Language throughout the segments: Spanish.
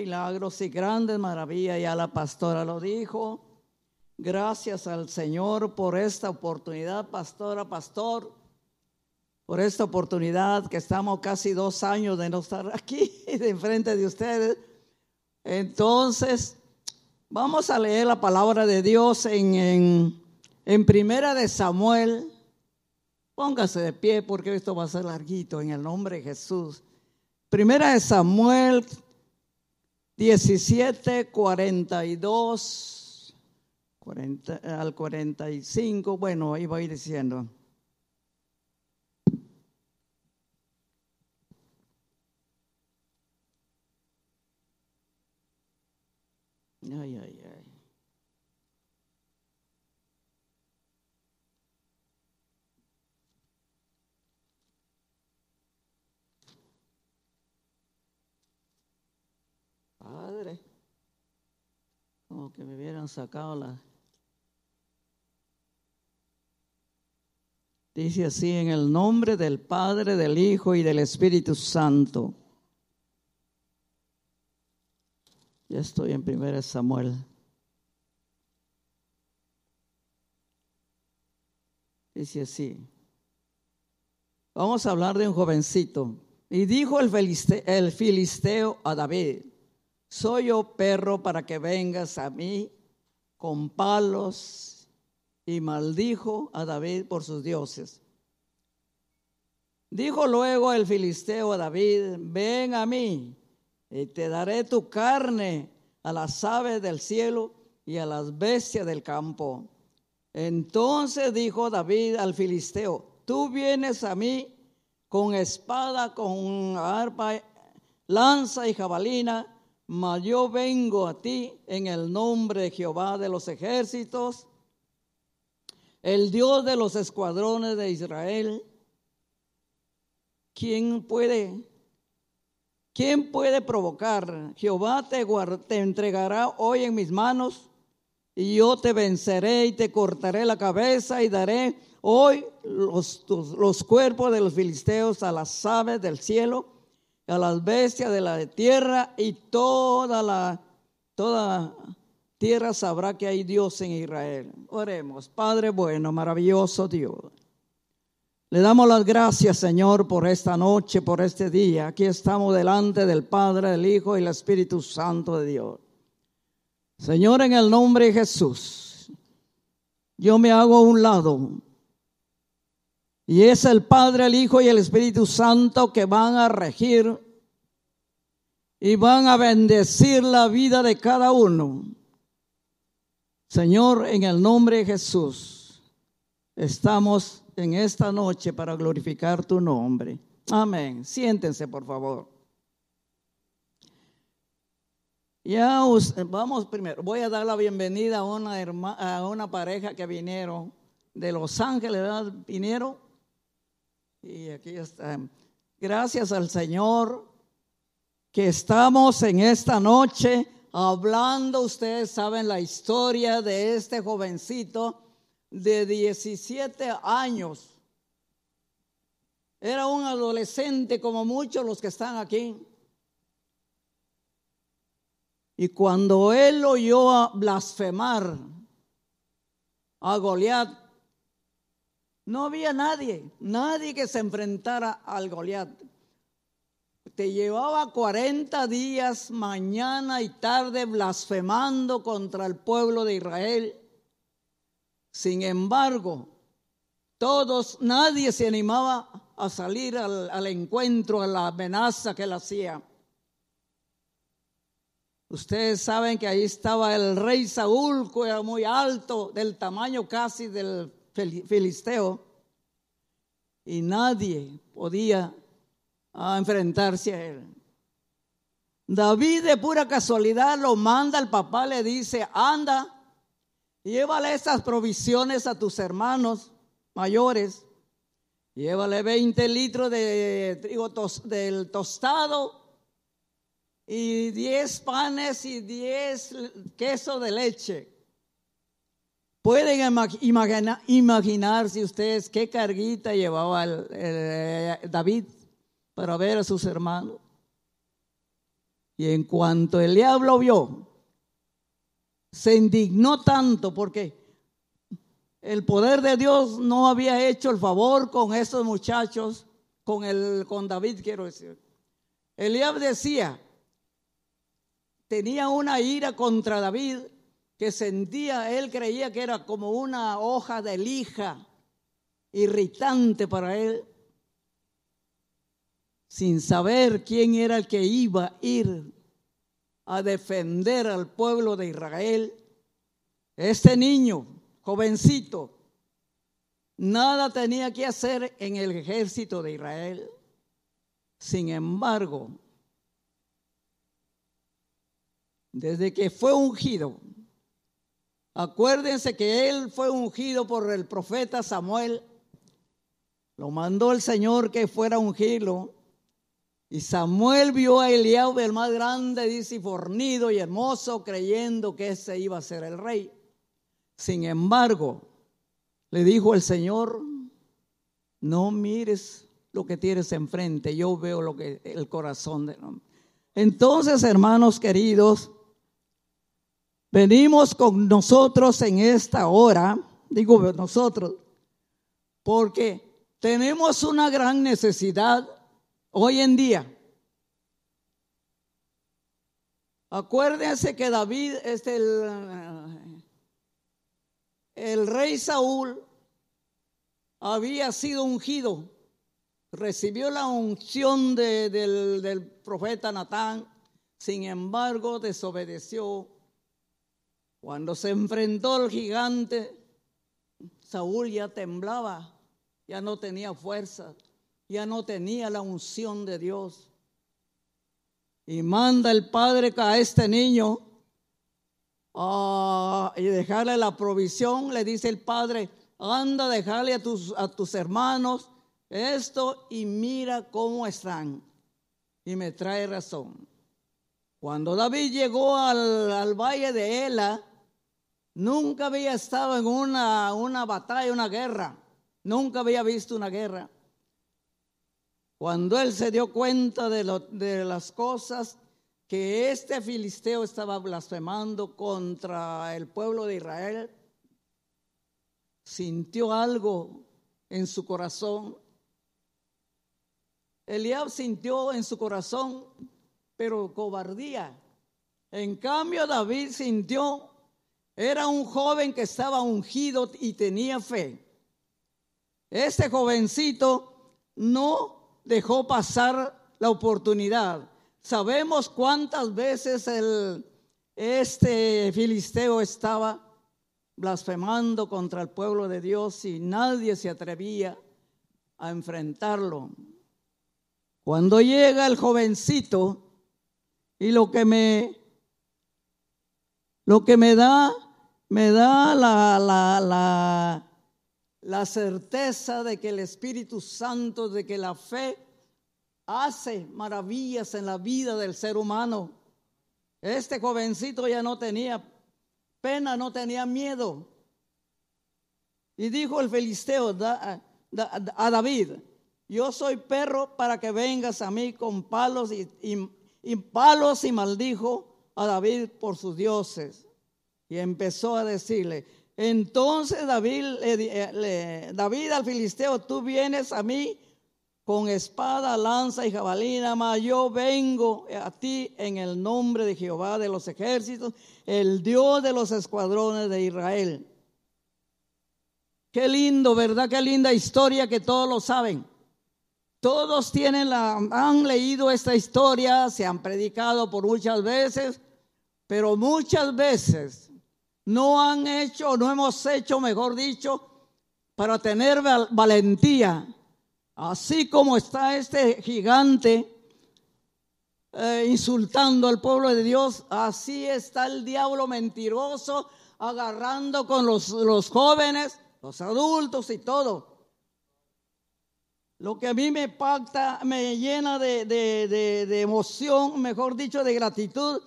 milagros y grandes maravillas. Ya la pastora lo dijo. Gracias al Señor por esta oportunidad, pastora, pastor, por esta oportunidad que estamos casi dos años de no estar aquí, de enfrente de ustedes. Entonces, vamos a leer la palabra de Dios en, en, en Primera de Samuel. Póngase de pie porque esto va a ser larguito en el nombre de Jesús. Primera de Samuel 17, 42 al 45, bueno, ahí voy diciendo. Ay, ay, Padre, como que me hubieran sacado la... Dice así, en el nombre del Padre, del Hijo y del Espíritu Santo. Ya estoy en 1 Samuel. Dice así. Vamos a hablar de un jovencito. Y dijo el el filisteo a David, soy yo perro para que vengas a mí con palos y maldijo a David por sus dioses. Dijo luego el filisteo a David, ven a mí y te daré tu carne a las aves del cielo y a las bestias del campo. Entonces dijo David al filisteo, tú vienes a mí con espada, con arpa, lanza y jabalina, mas yo vengo a ti en el nombre de Jehová de los ejércitos, el Dios de los escuadrones de Israel. ¿Quién puede? ¿Quién puede provocar? Jehová te, te entregará hoy en mis manos y yo te venceré y te cortaré la cabeza y daré hoy los, los cuerpos de los filisteos a las aves del cielo, a las bestias de la tierra y toda la toda tierra sabrá que hay Dios en Israel. Oremos, Padre bueno, maravilloso Dios. Le damos las gracias, Señor, por esta noche, por este día. Aquí estamos delante del Padre, del Hijo y el Espíritu Santo de Dios. Señor, en el nombre de Jesús, yo me hago a un lado. Y es el Padre, el Hijo y el Espíritu Santo que van a regir y van a bendecir la vida de cada uno. Señor, en el nombre de Jesús, estamos en esta noche para glorificar tu nombre. Amén. Siéntense, por favor. Ya vamos primero. Voy a dar la bienvenida a una, a una pareja que vinieron de Los Ángeles. Vinieron. Y aquí están. Gracias al Señor que estamos en esta noche hablando, ustedes saben la historia de este jovencito de 17 años. Era un adolescente como muchos los que están aquí. Y cuando él oyó blasfemar a Goliat, no había nadie, nadie que se enfrentara al Goliat te llevaba 40 días mañana y tarde blasfemando contra el pueblo de Israel. Sin embargo, todos, nadie se animaba a salir al, encuentro, a la amenaza que él hacía. Ustedes saben que ahí estaba el rey Saúl, que era muy alto, del tamaño casi del filisteo, y nadie podía a enfrentarse a él. David de pura casualidad lo manda al papá, le dice, anda, llévale estas provisiones a tus hermanos mayores, llévale 20 litros de trigo del tostado y 10 panes y 10 quesos de leche. Pueden imaginar, imaginarse ustedes qué carguita llevaba el, David para ver a sus hermanos. Y en cuanto el diablo vio, se indignó tanto porque el poder de Dios no había hecho el favor con esos muchachos, con, el, con David, quiero decir. Eliab decía, tenía una ira contra David que sentía, él creía que era como una hoja de lija irritante para él, sin saber quién era el que iba a ir a defender al pueblo de Israel. Este niño, jovencito, nada tenía que hacer en el ejército de Israel. Sin embargo, desde que fue ungido, acuérdense que él fue ungido por el profeta Samuel, lo mandó el Señor que fuera a ungirlo y Samuel vio a Eliab, el más grande, dice, fornido y hermoso, creyendo que ese iba a ser el rey. Sin embargo, le dijo el Señor, no mires lo que tienes enfrente, yo veo lo que el corazón de hombre. Entonces, hermanos queridos, venimos con nosotros en esta hora, digo nosotros, porque tenemos una gran necesidad Hoy en día, acuérdense que David es el, el rey Saúl había sido ungido, recibió la unción del, del profeta Natán, sin embargo desobedeció. Cuando se enfrentó al gigante, Saúl ya temblaba, ya no tenía fuerza ya no tenía la unción de Dios. Y manda el padre a este niño ah, y dejarle la provisión. Le dice el padre, anda, dejarle a tus, a tus hermanos esto y mira cómo están. Y me trae razón. Cuando David llegó al, al valle de Ela, nunca había estado en una, una batalla, una guerra. Nunca había visto una guerra. Cuando él se dio cuenta de, de las cosas que este filisteo estaba blasfemando contra el pueblo de Israel, sintió algo en su corazón. Eliab sintió en su corazón, pero cobardía. En cambio, David sintió, era un joven que estaba ungido y tenía fe. Este jovencito no dejó pasar la oportunidad. Sabemos cuántas veces el, este filisteo estaba blasfemando contra el pueblo de Dios y nadie se atrevía a enfrentarlo. Cuando llega el jovencito y lo que me lo que me da me da la, la, la la certeza de que el Espíritu Santo, de que la fe hace maravillas en la vida del ser humano. Este jovencito ya no tenía pena, no tenía miedo. Y dijo el filisteo a David, yo soy perro para que vengas a mí con palos y, y palos y maldijo a David por sus dioses. Y empezó a decirle, entonces David, David al filisteo, tú vienes a mí con espada, lanza y jabalina, mas yo vengo a ti en el nombre de Jehová de los ejércitos, el Dios de los escuadrones de Israel. Qué lindo, ¿verdad? Qué linda historia que todos lo saben. Todos tienen la, han leído esta historia, se han predicado por muchas veces, pero muchas veces no han hecho, no hemos hecho, mejor dicho, para tener valentía. Así como está este gigante eh, insultando al pueblo de Dios, así está el diablo mentiroso agarrando con los, los jóvenes, los adultos y todo. Lo que a mí me pacta, me llena de, de emoción, mejor dicho, de gratitud,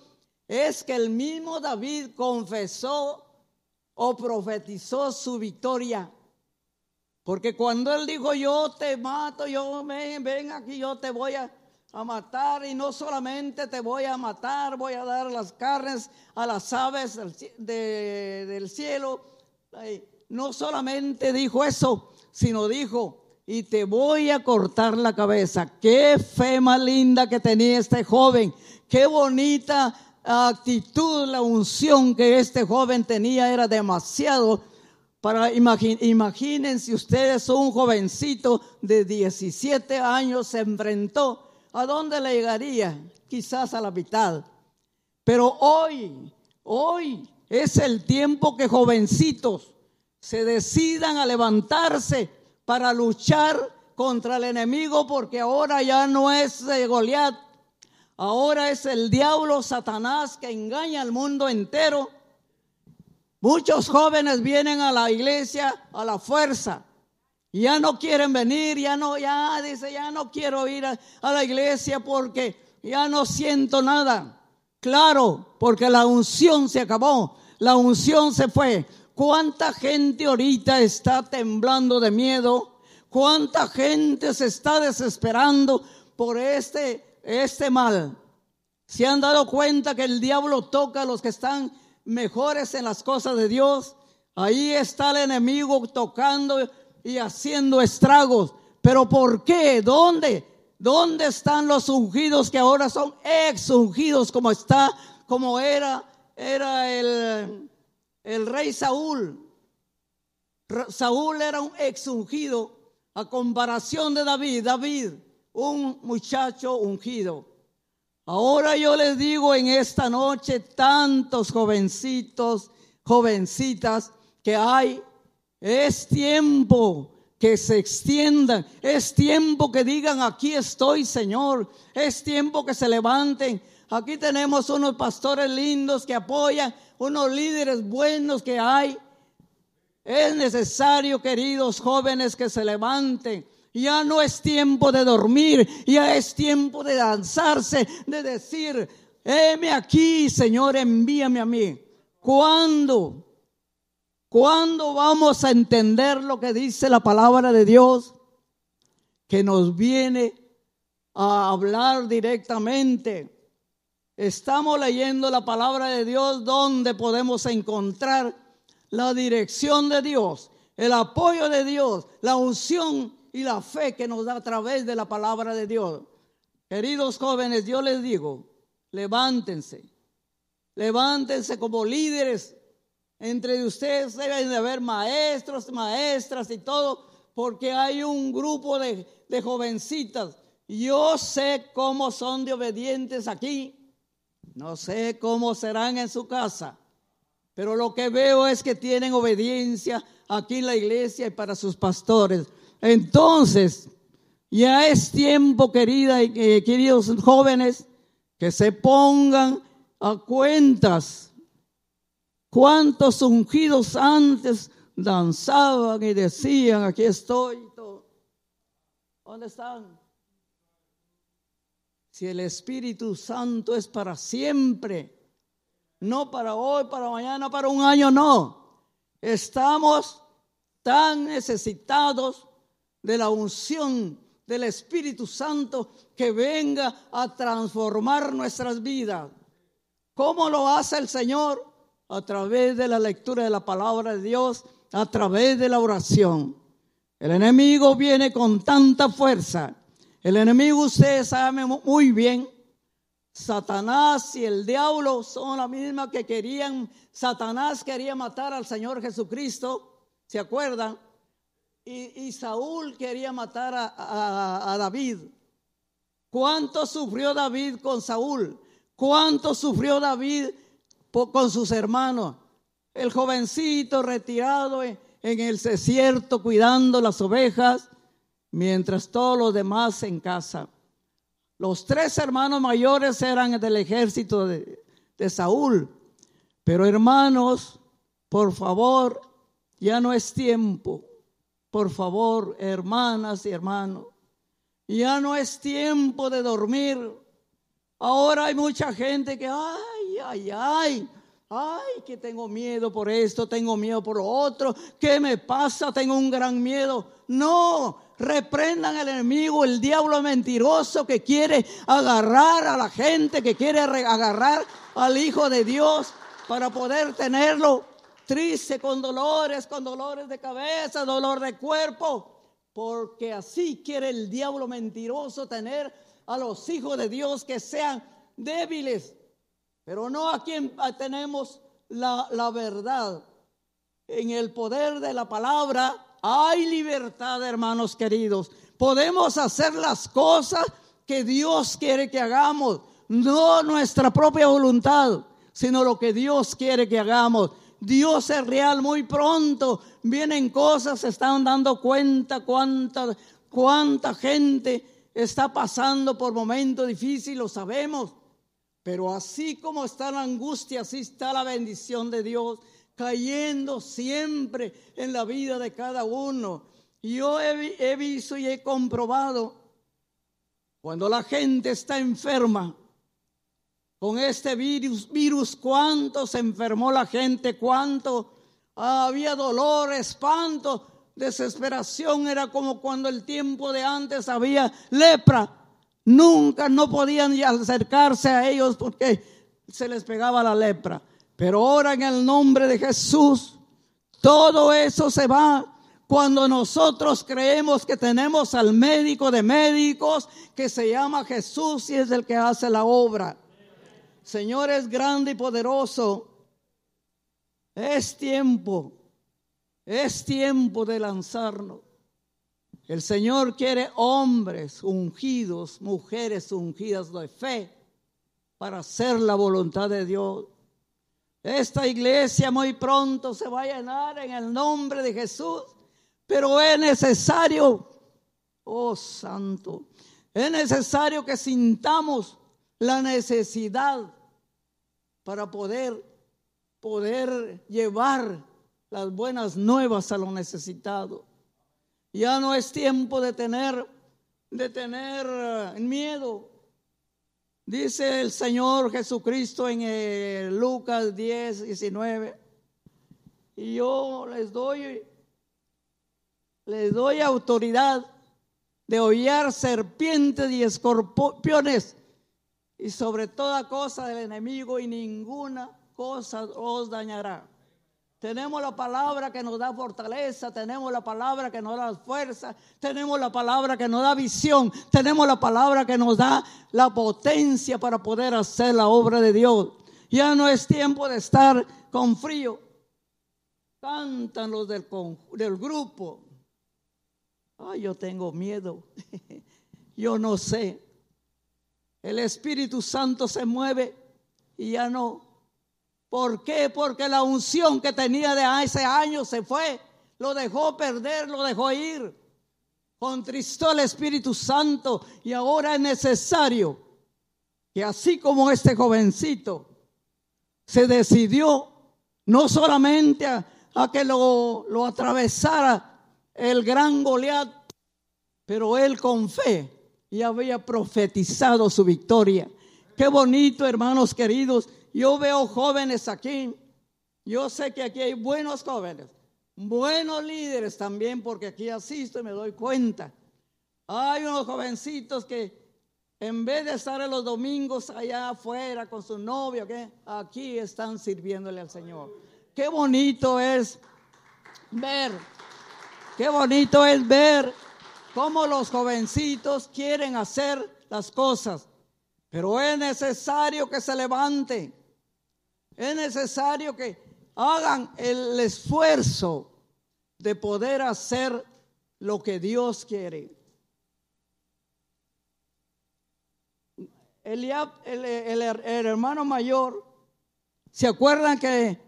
es que el mismo David confesó o profetizó su victoria. Porque cuando él dijo, yo te mato, yo ven, ven aquí, yo te voy a, matar y no solamente te voy a matar, voy a dar las carnes a las aves del, cielo. No solamente dijo eso, sino dijo, y te voy a cortar la cabeza. Qué fe más linda que tenía este joven. Qué bonita actitud, la unción que este joven tenía era demasiado para imagínense ustedes un jovencito de 17 años se enfrentó ¿A dónde le llegaría? Quizás a la mitad. Pero hoy, hoy es el tiempo que jovencitos se decidan a levantarse para luchar contra el enemigo porque ahora ya no es Goliat, ahora es el diablo Satanás que engaña al mundo entero. Muchos jóvenes vienen a la iglesia a la fuerza, ya no quieren venir, ya no, ya dice, ya no quiero ir a, la iglesia porque ya no siento nada. Claro, porque la unción se acabó, la unción se fue. ¿Cuánta gente ahorita está temblando de miedo? ¿Cuánta gente se está desesperando por este, este mal? ¿Se han dado cuenta que el diablo toca a los que están mejores en las cosas de Dios? Ahí está el enemigo tocando y haciendo estragos. ¿Pero por qué? ¿Dónde? ¿Dónde están los ungidos que ahora son ex ungidos como está, como era, era el, el rey Saúl? Saúl era un ex ungido a comparación de David. David, un muchacho ungido. Ahora yo les digo en esta noche tantos jovencitos, jovencitas que hay es tiempo que se extiendan. Es tiempo que digan, aquí estoy, Señor. Es tiempo que se levanten. Aquí tenemos unos pastores lindos que apoyan, unos líderes buenos que hay. Es necesario, queridos jóvenes, que se levanten. Ya no es tiempo de dormir, ya es tiempo de danzarse, de decir, heme aquí, Señor, envíame a mí. ¿Cuándo? ¿Cuándo vamos a entender lo que dice la palabra de Dios? Que nos viene a hablar directamente. Estamos leyendo la palabra de Dios donde podemos encontrar la dirección de Dios, el apoyo de Dios, la unción y la fe que nos da a través de la palabra de Dios. Queridos jóvenes, yo les digo, levántense, levántense como líderes entre ustedes deben de haber maestros, maestras y todo, porque hay un grupo de, de jovencitas. Yo sé cómo son de obedientes aquí. No sé cómo serán en su casa. Pero lo que veo es que tienen obediencia aquí en la iglesia y para sus pastores. Entonces, ya es tiempo, querida y eh, queridos jóvenes, que se pongan a cuentas ¿Cuántos ungidos antes danzaban y decían, aquí estoy? ¿Dónde están? Si el Espíritu Santo es para siempre, no para hoy, para mañana, para un año, no. Estamos tan necesitados de la unción del Espíritu Santo que venga a transformar nuestras vidas. ¿Cómo lo hace el Señor? a través de la lectura de la palabra de Dios, a través de la oración. El enemigo viene con tanta fuerza. El enemigo, ustedes saben muy bien, Satanás y el diablo son la misma que querían, Satanás quería matar al Señor Jesucristo, ¿se acuerdan? Y, Saúl quería matar a, a David. ¿Cuánto sufrió David con Saúl? ¿Cuánto sufrió David con sus hermanos. El jovencito retirado en, el desierto cuidando las ovejas, mientras todos los demás en casa. Los tres hermanos mayores eran del ejército de, de Saúl. Pero hermanos, por favor, ya no es tiempo. Por favor, hermanas y hermanos, ya no es tiempo de dormir. Ahora hay mucha gente que, ay, ay, ay, ay, que tengo miedo por esto, tengo miedo por otro, ¿qué me pasa? Tengo un gran miedo. No, Reprendan al enemigo, el diablo mentiroso que quiere agarrar a la gente, que quiere agarrar al Hijo de Dios para poder tenerlo triste, con dolores, con dolores de cabeza, dolor de cuerpo. Porque así quiere el diablo mentiroso tener a los hijos de Dios que sean débiles. Pero no a quien tenemos la, la verdad. En el poder de la palabra hay libertad, hermanos queridos. Podemos hacer las cosas que Dios quiere que hagamos, no nuestra propia voluntad, sino lo que Dios quiere que hagamos. Dios es real muy pronto. Vienen cosas, se están dando cuenta cuánta, cuánta gente está pasando por momentos difíciles, lo sabemos. Pero así como está la angustia, así está la bendición de Dios cayendo siempre en la vida de cada uno. Yo he, visto y he comprobado cuando la gente está enferma con este virus, virus cuánto se enfermó la gente, cuánto había dolor, espanto, desesperación, era como cuando el tiempo de antes había lepra. Nunca no podían acercarse a ellos porque se les pegaba la lepra. Pero ahora en el nombre de Jesús, todo eso se va cuando nosotros creemos que tenemos al médico de médicos que se llama Jesús y es el que hace la obra. Señor es grande y poderoso. Es tiempo, es tiempo de lanzarnos. El Señor quiere hombres ungidos, mujeres ungidas de fe para hacer la voluntad de Dios. Esta iglesia muy pronto se va a llenar en el nombre de Jesús, pero es necesario, oh santo, es necesario que sintamos la necesidad para poder poder llevar las buenas nuevas a los necesitados. Ya no es tiempo de tener de tener eh, miedo, Dice el Señor Jesucristo en eh, Lucas 10, 19. Y yo les doy, les doy autoridad de hollar serpientes y escorpiones y sobre toda cosa del enemigo y ninguna cosa os dañará. Tenemos la palabra que nos da fortaleza, tenemos la palabra que nos da fuerza, tenemos la palabra que nos da visión, tenemos la palabra que nos da la potencia para poder hacer la obra de Dios. Ya no es tiempo de estar con frío. Cantan los del, del grupo. Ay, yo tengo miedo. yo no sé. El Espíritu Santo se mueve y ya no ¿Por qué? Porque la unción que tenía de ese año se fue. Lo dejó perder, lo dejó ir. Contristó el Espíritu Santo y ahora es necesario que así como este jovencito se decidió no solamente a, que lo, lo atravesara el gran Goliat, pero él con fe y había profetizado su victoria. Qué bonito, hermanos queridos, yo veo jóvenes aquí. Yo sé que aquí hay buenos jóvenes, buenos líderes también, porque aquí asisto y me doy cuenta. Hay unos jovencitos que en vez de estar los domingos allá afuera con su novio, aquí están sirviéndole al Señor. Qué bonito es ver, qué bonito es ver cómo los jovencitos quieren hacer las cosas. Pero es necesario que se levanten es necesario que hagan el esfuerzo de poder hacer lo que Dios quiere. El, el, hermano mayor, ¿se acuerdan que,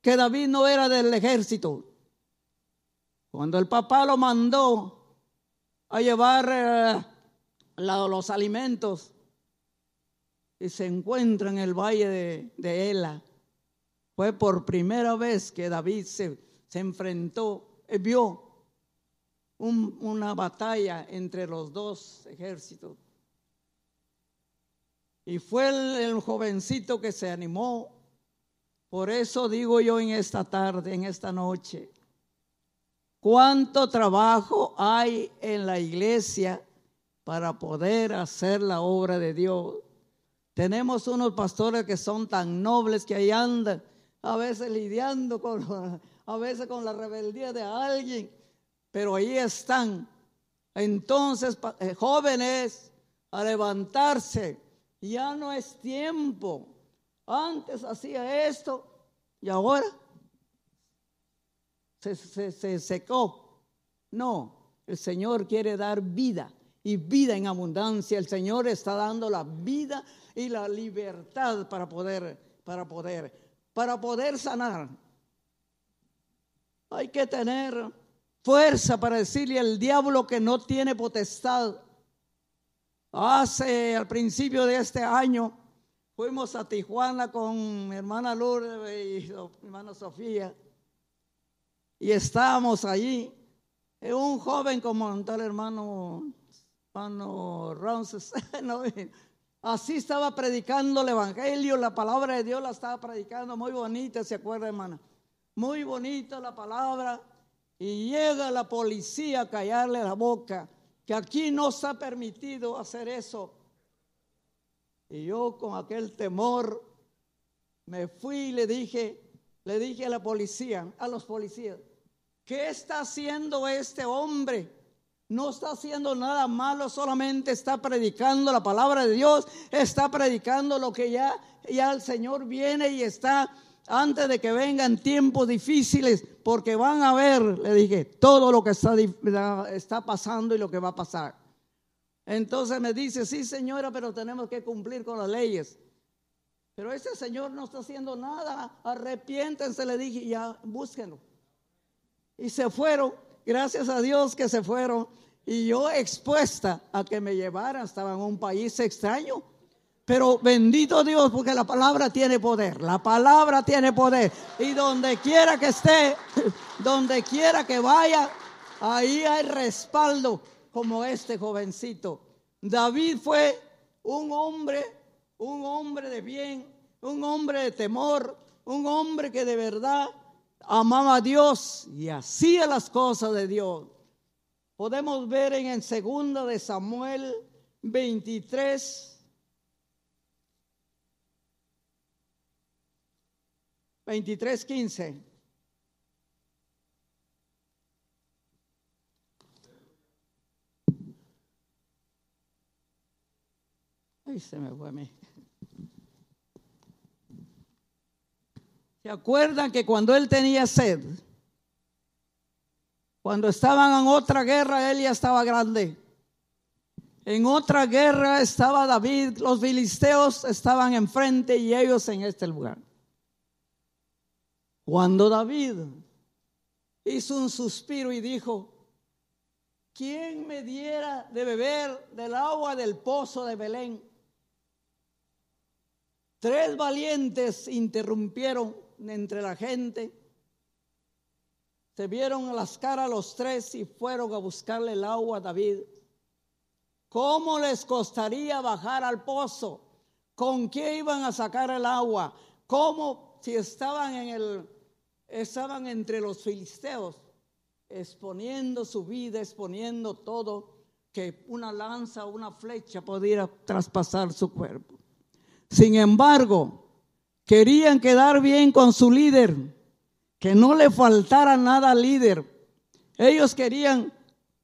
que David no era del ejército? Cuando el papá lo mandó a llevar eh, los alimentos y se encuentra en el valle de, Ela. Fue por primera vez que David se, se enfrentó, eh, vio una batalla entre los dos ejércitos. Y fue el, jovencito que se animó. Por eso digo yo en esta tarde, en esta noche, cuánto trabajo hay en la iglesia para poder hacer la obra de Dios. Tenemos unos pastores que son tan nobles que ahí andan, a veces lidiando con, a veces con la rebeldía de alguien, pero ahí están. Entonces, eh, jóvenes, a levantarse, ya no es tiempo. Antes hacía esto y ahora se, se secó. No, el Señor quiere dar vida y vida en abundancia. El Señor está dando la vida y la libertad para poder, para poder, para poder sanar. Hay que tener fuerza para decirle al diablo que no tiene potestad. Hace al principio de este año fuimos a Tijuana con mi hermana Lourdes y mi hermana Sofía y estábamos allí. Un joven como tal hermano hermano Ronces, así estaba predicando el Evangelio, la palabra de Dios la estaba predicando, muy bonita, ¿se acuerda, hermana? Muy bonita la palabra. Y llega la policía a callarle la boca, que aquí no se ha permitido hacer eso. Y yo con aquel temor me fui y le dije, le dije a la policía, a los policías, ¿qué está haciendo este hombre? No está haciendo nada malo, solamente está predicando la palabra de Dios, está predicando lo que ya, ya el Señor viene y está antes de que vengan tiempos difíciles, porque van a ver, le dije, todo lo que está, está pasando y lo que va a pasar. Entonces me dice, sí señora, pero tenemos que cumplir con las leyes. Pero ese señor no está haciendo nada, arrepiéntense, le dije, ya búsquenlo. Y se fueron gracias a Dios que se fueron y yo expuesta a que me llevaran, estaba en un país extraño. Pero bendito Dios porque la palabra tiene poder, la palabra tiene poder. Y donde quiera que esté, donde quiera que vaya, ahí hay respaldo como este jovencito. David fue un hombre, un hombre de bien, un hombre de temor, un hombre que de verdad amaba a Dios y hacía las cosas de Dios. Podemos ver en el segundo de Samuel 23 23 15 Ay, se me fue a mí. ¿Se acuerdan que cuando él tenía sed, cuando estaban en otra guerra, él ya estaba grande? En otra guerra estaba David, los filisteos estaban enfrente y ellos en este lugar. Cuando David hizo un suspiro y dijo, ¿quién me diera de beber del agua del pozo de Belén? Tres valientes interrumpieron entre la gente. Se vieron las caras los tres y fueron a buscarle el agua a David. ¿Cómo les costaría bajar al pozo? ¿Con qué iban a sacar el agua? ¿Cómo si estaban en el estaban entre los filisteos exponiendo su vida, exponiendo todo que una lanza o una flecha pudiera traspasar su cuerpo? Sin embargo, Querían quedar bien con su líder, que no le faltara nada al líder. Ellos querían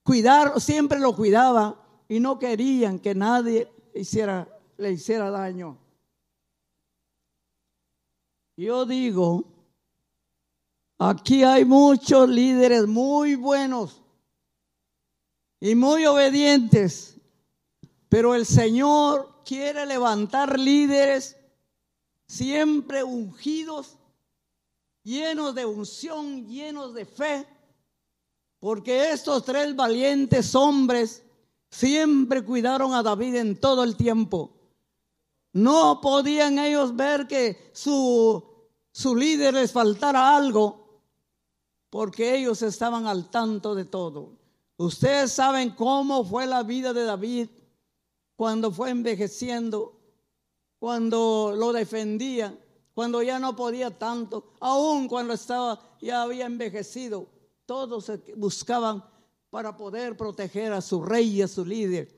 cuidar, siempre lo cuidaba y no querían que nadie hiciera, le hiciera daño. Yo digo, aquí hay muchos líderes muy buenos y muy obedientes, pero el Señor quiere levantar líderes siempre ungidos, llenos de unción, llenos de fe, porque estos tres valientes hombres siempre cuidaron a David en todo el tiempo. No podían ellos ver que su, su líder les faltara algo, porque ellos estaban al tanto de todo. Ustedes saben cómo fue la vida de David cuando fue envejeciendo cuando lo defendía, cuando ya no podía tanto, aún cuando estaba, ya había envejecido. todos buscaban para poder proteger a su rey y a su líder.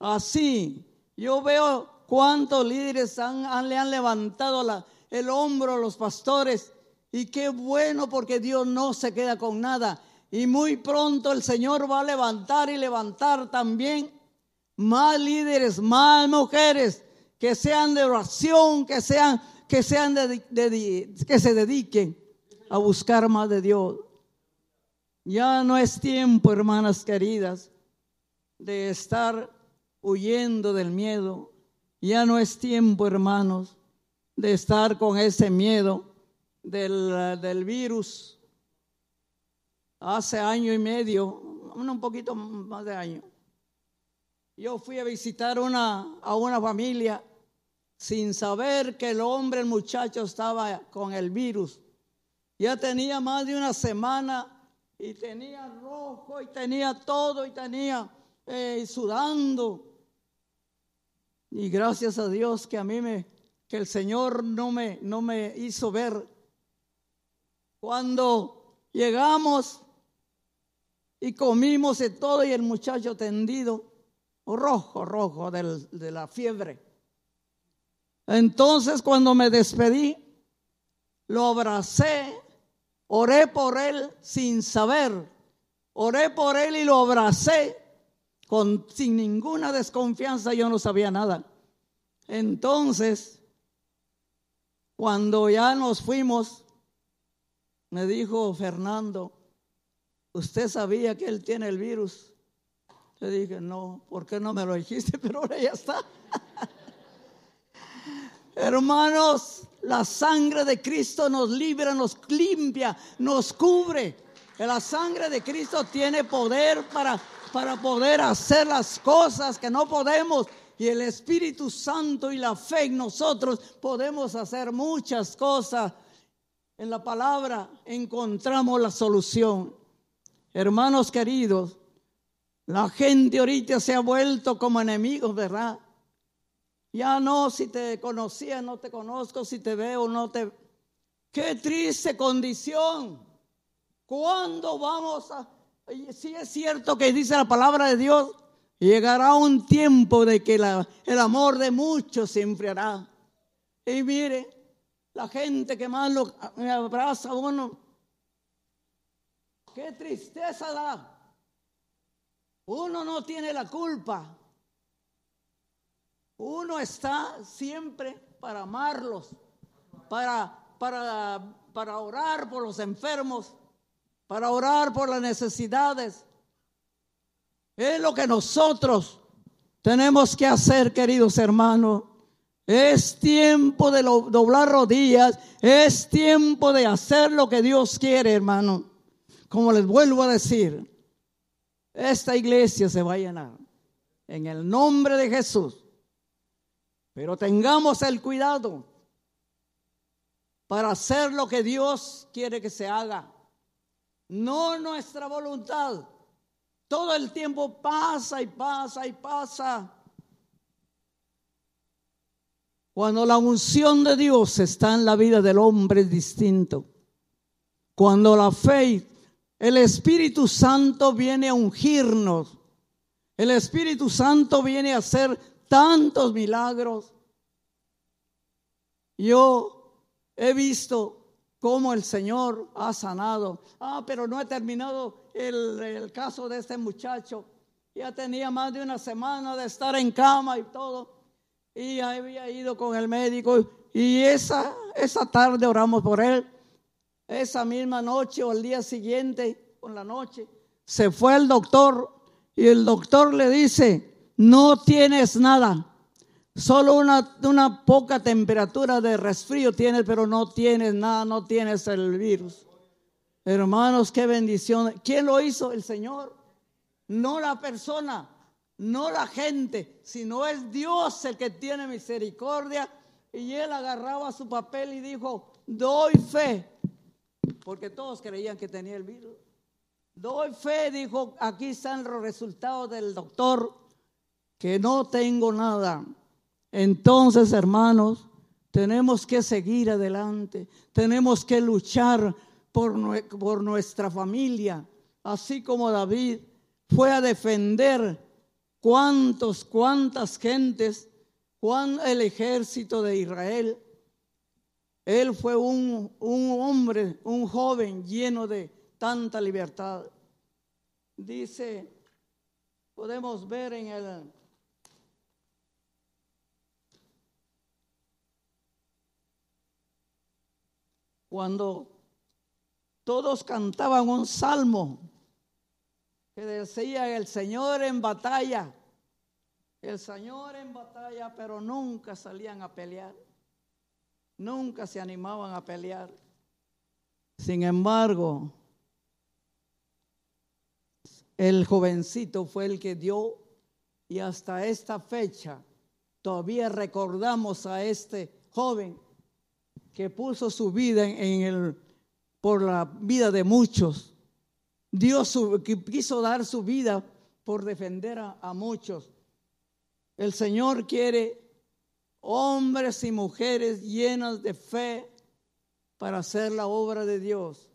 Así, yo veo cuántos líderes han, le han levantado el hombro a los pastores y qué bueno porque Dios no se queda con nada. Y muy pronto el Señor va a levantar y levantar también más líderes, más mujeres que sean de oración, que sean que sean que se dediquen a buscar más de Dios. Ya no es tiempo, hermanas queridas, de estar huyendo del miedo. Ya no es tiempo, hermanos, de estar con ese miedo del, del virus. Hace año y medio, un poquito más de año, yo fui a visitar una, a una familia sin saber que el hombre, el muchacho, estaba con el virus. Ya tenía más de una semana y tenía rojo y tenía todo y tenía eh, sudando. Y gracias a Dios que a mí me, que el Señor no me, no me hizo ver. Cuando llegamos y comimos de todo y el muchacho tendido, rojo, rojo de la fiebre. Entonces cuando me despedí, lo abracé Oré por él sin saber. Oré por él y lo abracé con, sin ninguna desconfianza. Yo no sabía nada. Entonces, cuando ya nos fuimos, me dijo Fernando, ¿usted sabía que él tiene el virus? Le dije, no, ¿por qué no me lo dijiste? Pero ahora ya está. Hermanos, la sangre de Cristo nos libra, nos limpia, nos cubre. La sangre de Cristo tiene poder para, para poder hacer las cosas que no podemos. Y el Espíritu Santo y la fe en nosotros podemos hacer muchas cosas. En la palabra encontramos la solución. Hermanos queridos, la gente ahorita se ha vuelto como enemigos, ¿verdad? Ya no, si te conocía, no te conozco, si te veo, no te... Qué triste condición. ¿Cuándo vamos a... Si es cierto que dice la palabra de Dios, llegará un tiempo de que el amor de muchos se enfriará. Y mire, la gente que más lo abraza a uno, qué tristeza da. Uno no tiene la culpa. Uno está siempre para amarlos, para, para, para orar por los enfermos, para orar por las necesidades. Es lo que nosotros tenemos que hacer, queridos hermanos. Es tiempo de doblar rodillas, es tiempo de hacer lo que Dios quiere, hermano. Como les vuelvo a decir, esta iglesia se va a llenar. En el nombre de Jesús. Pero tengamos el cuidado para hacer lo que Dios quiere que se haga. No nuestra voluntad. Todo el tiempo pasa y pasa y pasa. Cuando la unción de Dios está en la vida del hombre es distinto. Cuando la fe, el Espíritu Santo viene a ungirnos. El Espíritu Santo viene a hacer tantos milagros. Yo he visto cómo el Señor ha sanado. Ah, pero no he terminado el, caso de este muchacho. Ya tenía más de una semana de estar en cama y todo. Y había ido con el médico. Y esa, esa tarde oramos por él. Esa misma noche o el día siguiente, con la noche, se fue el doctor y el doctor le dice, no tienes nada. Solo una, poca temperatura de resfrío tienes, pero no tienes nada, no tienes el virus. Hermanos, qué bendición. ¿Quién lo hizo? El Señor. No la persona, no la gente, sino es Dios el que tiene misericordia. Y él agarraba su papel y dijo, doy fe, porque todos creían que tenía el virus. Doy fe, dijo, aquí están los resultados del doctor que no tengo nada. Entonces, hermanos, tenemos que seguir adelante, tenemos que luchar por, por nuestra familia, así como David fue a defender cuántos, cuántas gentes, cuán el ejército de Israel. Él fue un, un hombre, un joven lleno de tanta libertad. Dice, podemos ver en el cuando todos cantaban un salmo que decía el Señor en batalla, el Señor en batalla, pero nunca salían a pelear, nunca se animaban a pelear. Sin embargo, el jovencito fue el que dio y hasta esta fecha todavía recordamos a este joven que puso su vida en, el, por la vida de muchos. Dios que quiso dar su vida por defender a, a muchos. El Señor quiere hombres y mujeres llenas de fe para hacer la obra de Dios.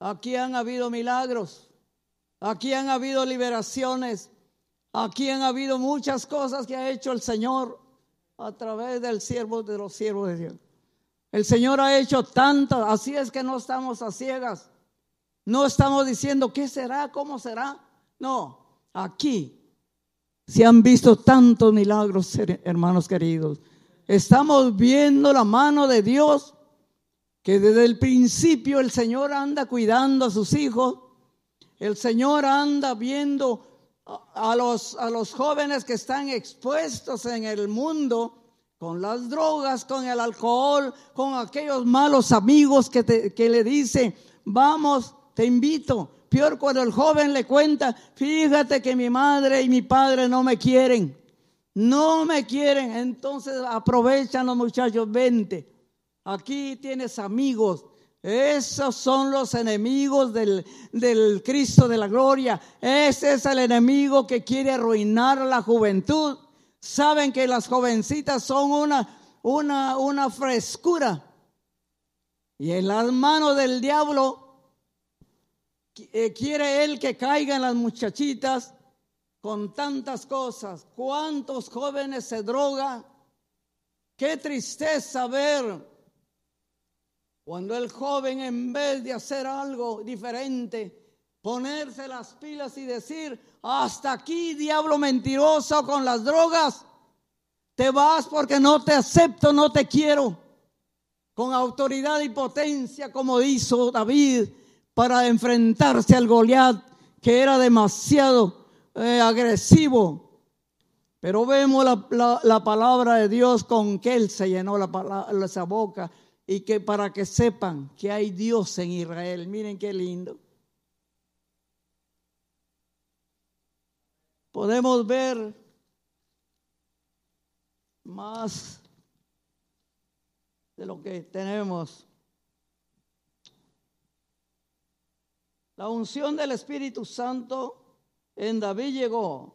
Aquí han habido milagros, aquí han habido liberaciones, aquí han habido muchas cosas que ha hecho el Señor a través del siervo de los siervos de Dios. El Señor ha hecho tantas, así es que no estamos a ciegas. No estamos diciendo qué será, cómo será. No, aquí se han visto tantos milagros, hermanos queridos. Estamos viendo la mano de Dios, que desde el principio el Señor anda cuidando a sus hijos. El Señor anda viendo a los, a los jóvenes que están expuestos en el mundo con las drogas, con el alcohol, con aquellos malos amigos que, que le dicen, vamos, te invito. Peor cuando el joven le cuenta, fíjate que mi madre y mi padre no me quieren, no me quieren. Entonces aprovechan los muchachos, vente, aquí tienes amigos, esos son los enemigos del, del, Cristo de la gloria. Ese es el enemigo que quiere arruinar la juventud. Saben que las jovencitas son una, una, una frescura. Y en las manos del diablo eh, quiere él que caigan las muchachitas con tantas cosas. ¿Cuántos jóvenes se drogan? Qué tristeza ver cuando el joven en vez de hacer algo diferente, ponerse las pilas y decir, hasta aquí diablo mentiroso con las drogas, te vas porque no te acepto, no te quiero, con autoridad y potencia como hizo David para enfrentarse al Goliat, que era demasiado eh, agresivo. Pero vemos la, palabra de Dios con que él se llenó la, esa boca y que para que sepan que hay Dios en Israel. Miren qué lindo. Podemos ver más de lo que tenemos. La unción del Espíritu Santo en David llegó.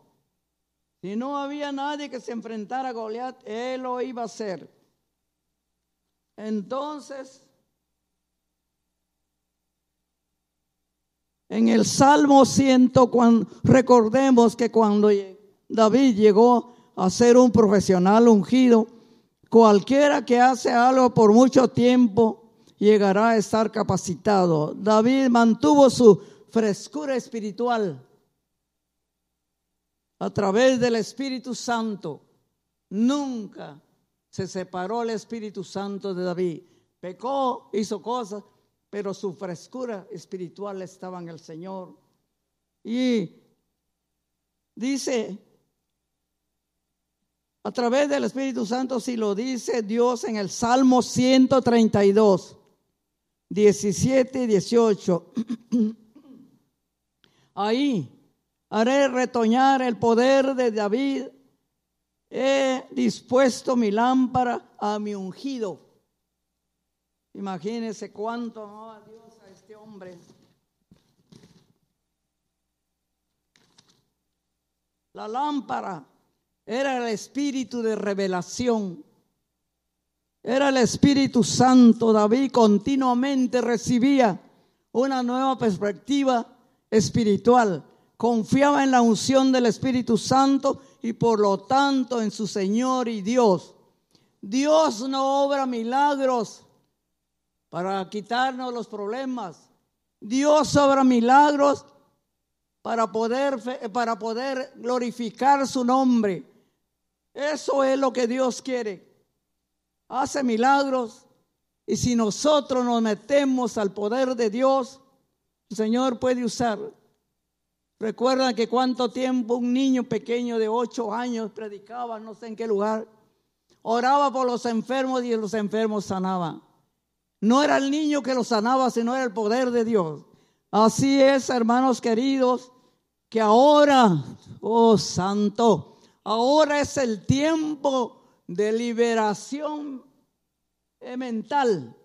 Si no había nadie que se enfrentara a Goliat, él lo iba a hacer. Entonces, en el Salmo 100, recordemos que cuando David llegó a ser un profesional ungido, cualquiera que hace algo por mucho tiempo llegará a estar capacitado. David mantuvo su frescura espiritual a través del Espíritu Santo. Nunca se separó el Espíritu Santo de David. Pecó, hizo cosas, pero su frescura espiritual estaba en el Señor. Y dice, a través del Espíritu Santo, si lo dice Dios en el Salmo 132, 17 y 18, ahí haré retoñar el poder de David he dispuesto mi lámpara a mi ungido. Imagínense cuánto amaba Dios a este hombre. La lámpara era el espíritu de revelación. Era el Espíritu Santo. David continuamente recibía una nueva perspectiva espiritual. Confiaba en la unción del Espíritu Santo y por lo tanto en su Señor y Dios. Dios no obra milagros para quitarnos los problemas. Dios obra milagros para poder, para poder glorificar su nombre. Eso es lo que Dios quiere. Hace milagros y si nosotros nos metemos al poder de Dios, el Señor puede usar. Recuerdan que cuánto tiempo un niño pequeño de ocho años predicaba, no sé en qué lugar, oraba por los enfermos y los enfermos sanaban. No era el niño que los sanaba, sino era el poder de Dios. Así es, hermanos queridos, que ahora, oh santo, ahora es el tiempo de liberación mental.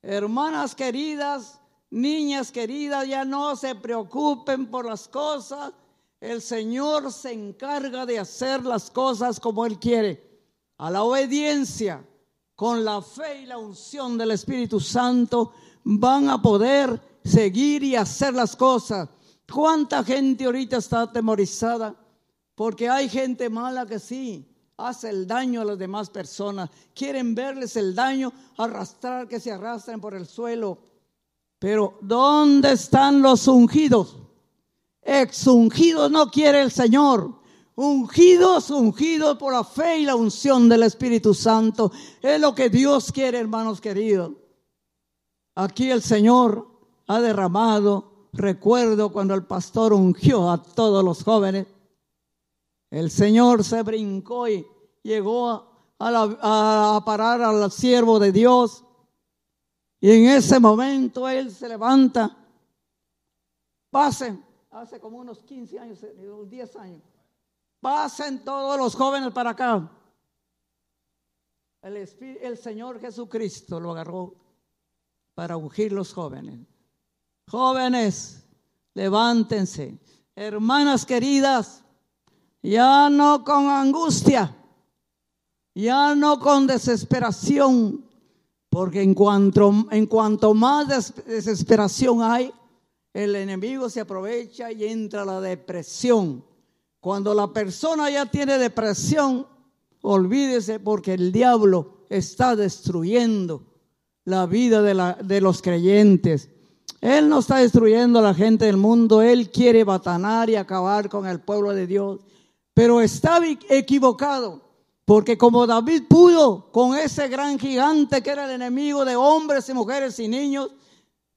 Hermanas queridas, niñas queridas, ya no se preocupen por las cosas. El Señor se encarga de hacer las cosas como Él quiere. A la obediencia, con la fe y la unción del Espíritu Santo, van a poder seguir y hacer las cosas. ¿Cuánta gente ahorita está atemorizada? Porque hay gente mala que sí, hace el daño a las demás personas. Quieren verles el daño, arrastrar, que se arrastren por el suelo. Pero ¿dónde están los ungidos? Exungidos no quiere el Señor. Ungidos, ungidos por la fe y la unción del Espíritu Santo. Es lo que Dios quiere, hermanos queridos. Aquí el Señor ha derramado, recuerdo cuando el pastor ungió a todos los jóvenes el Señor se brincó y llegó a, parar al siervo de Dios. Y en ese momento él se levanta. Pasen, hace como unos 15 años, 10 años. Pasen todos los jóvenes para acá. El, el Señor Jesucristo lo agarró para ungir los jóvenes. Jóvenes, levántense. Hermanas queridas, ya no con angustia, ya no con desesperación, porque en cuanto, en cuanto más desesperación hay, el enemigo se aprovecha y entra la depresión. Cuando la persona ya tiene depresión, olvídese porque el diablo está destruyendo la vida de, la, de los creyentes. Él no está destruyendo a la gente del mundo, Él quiere batanar y acabar con el pueblo de Dios. Pero estaba equivocado, porque como David pudo con ese gran gigante que era el enemigo de hombres y mujeres y niños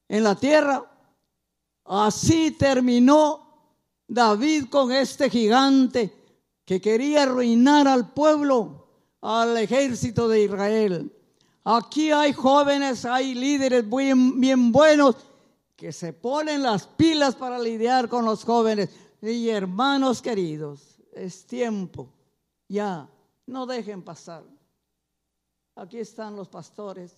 en la tierra, así terminó David con este gigante que quería arruinar al pueblo, al ejército de Israel. Aquí hay jóvenes, hay líderes bien, bien buenos que se ponen las pilas para lidiar con los jóvenes y hermanos queridos es tiempo, ya, no dejen pasar. Aquí están los pastores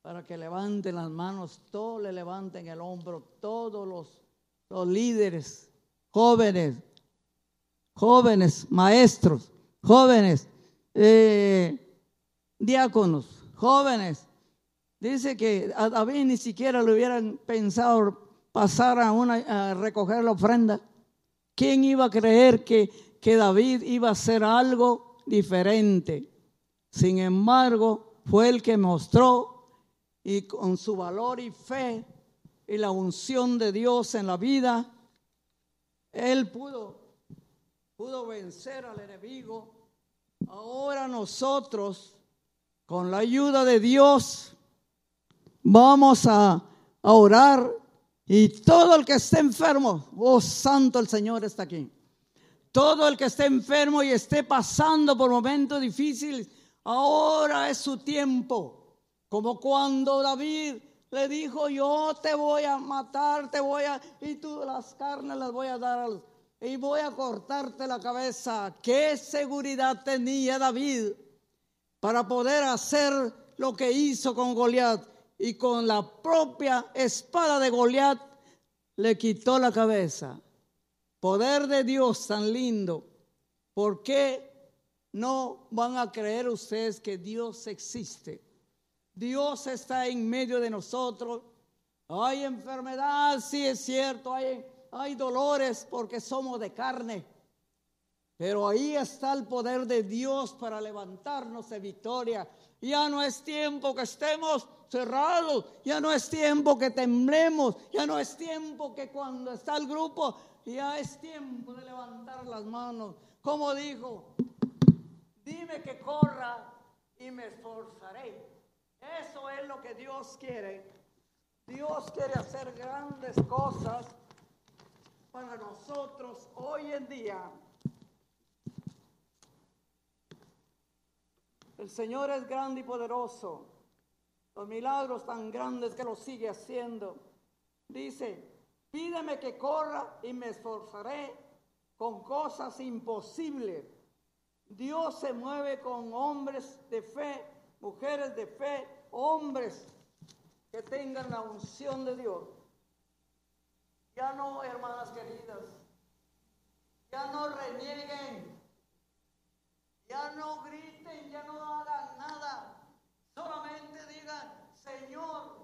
para que levanten las manos, todos le levanten el hombro, todos los, líderes, jóvenes, jóvenes, maestros, jóvenes, eh, diáconos, jóvenes. Dice que a David ni siquiera le hubieran pensado pasar a, una, a recoger la ofrenda. ¿Quién iba a creer que, que David iba a hacer algo diferente? Sin embargo, fue el que mostró y con su valor y fe y la unción de Dios en la vida, él pudo, pudo vencer al enemigo. Ahora nosotros, con la ayuda de Dios, vamos a, a orar y todo el que esté enfermo, oh santo el Señor está aquí. Todo el que esté enfermo y esté pasando por momentos difíciles, ahora es su tiempo. Como cuando David le dijo, yo te voy a matar, te voy a, y tú las carnes las voy a dar y voy a cortarte la cabeza. ¿Qué seguridad tenía David para poder hacer lo que hizo con Goliat? y con la propia espada de Goliat le quitó la cabeza. Poder de Dios tan lindo. ¿Por qué no van a creer ustedes que Dios existe? Dios está en medio de nosotros. Hay enfermedad, sí es cierto, hay, hay dolores porque somos de carne. Pero ahí está el poder de Dios para levantarnos de victoria. Ya no es tiempo que estemos cerrados, ya no es tiempo que temblemos, ya no es tiempo que cuando está el grupo, ya es tiempo de levantar las manos. Como dijo, dime que corra y me esforzaré. Eso es lo que Dios quiere. Dios quiere hacer grandes cosas para nosotros hoy en día. El Señor es grande y poderoso. Los milagros tan grandes que lo sigue haciendo. Dice, pídeme que corra y me esforzaré con cosas imposibles. Dios se mueve con hombres de fe, mujeres de fe, hombres que tengan la unción de Dios. Ya no, hermanas queridas, ya no renieguen, ya no griten, ya no hagan nada. Solamente digan, Señor,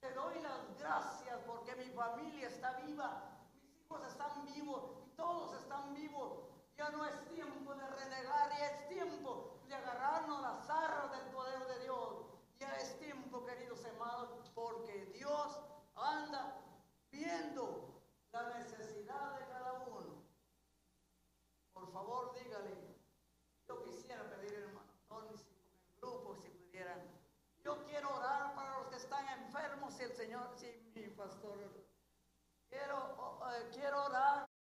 te doy las gracias porque mi familia está viva, mis hijos están vivos, todos están vivos. Ya no es tiempo de renegar, ya es tiempo de agarrarnos las arras del poder de Dios. Ya es tiempo, queridos hermanos, porque Dios anda viendo la necesidad de cada uno. Por favor, dígale, pastor, quiero, oh, eh, quiero orar.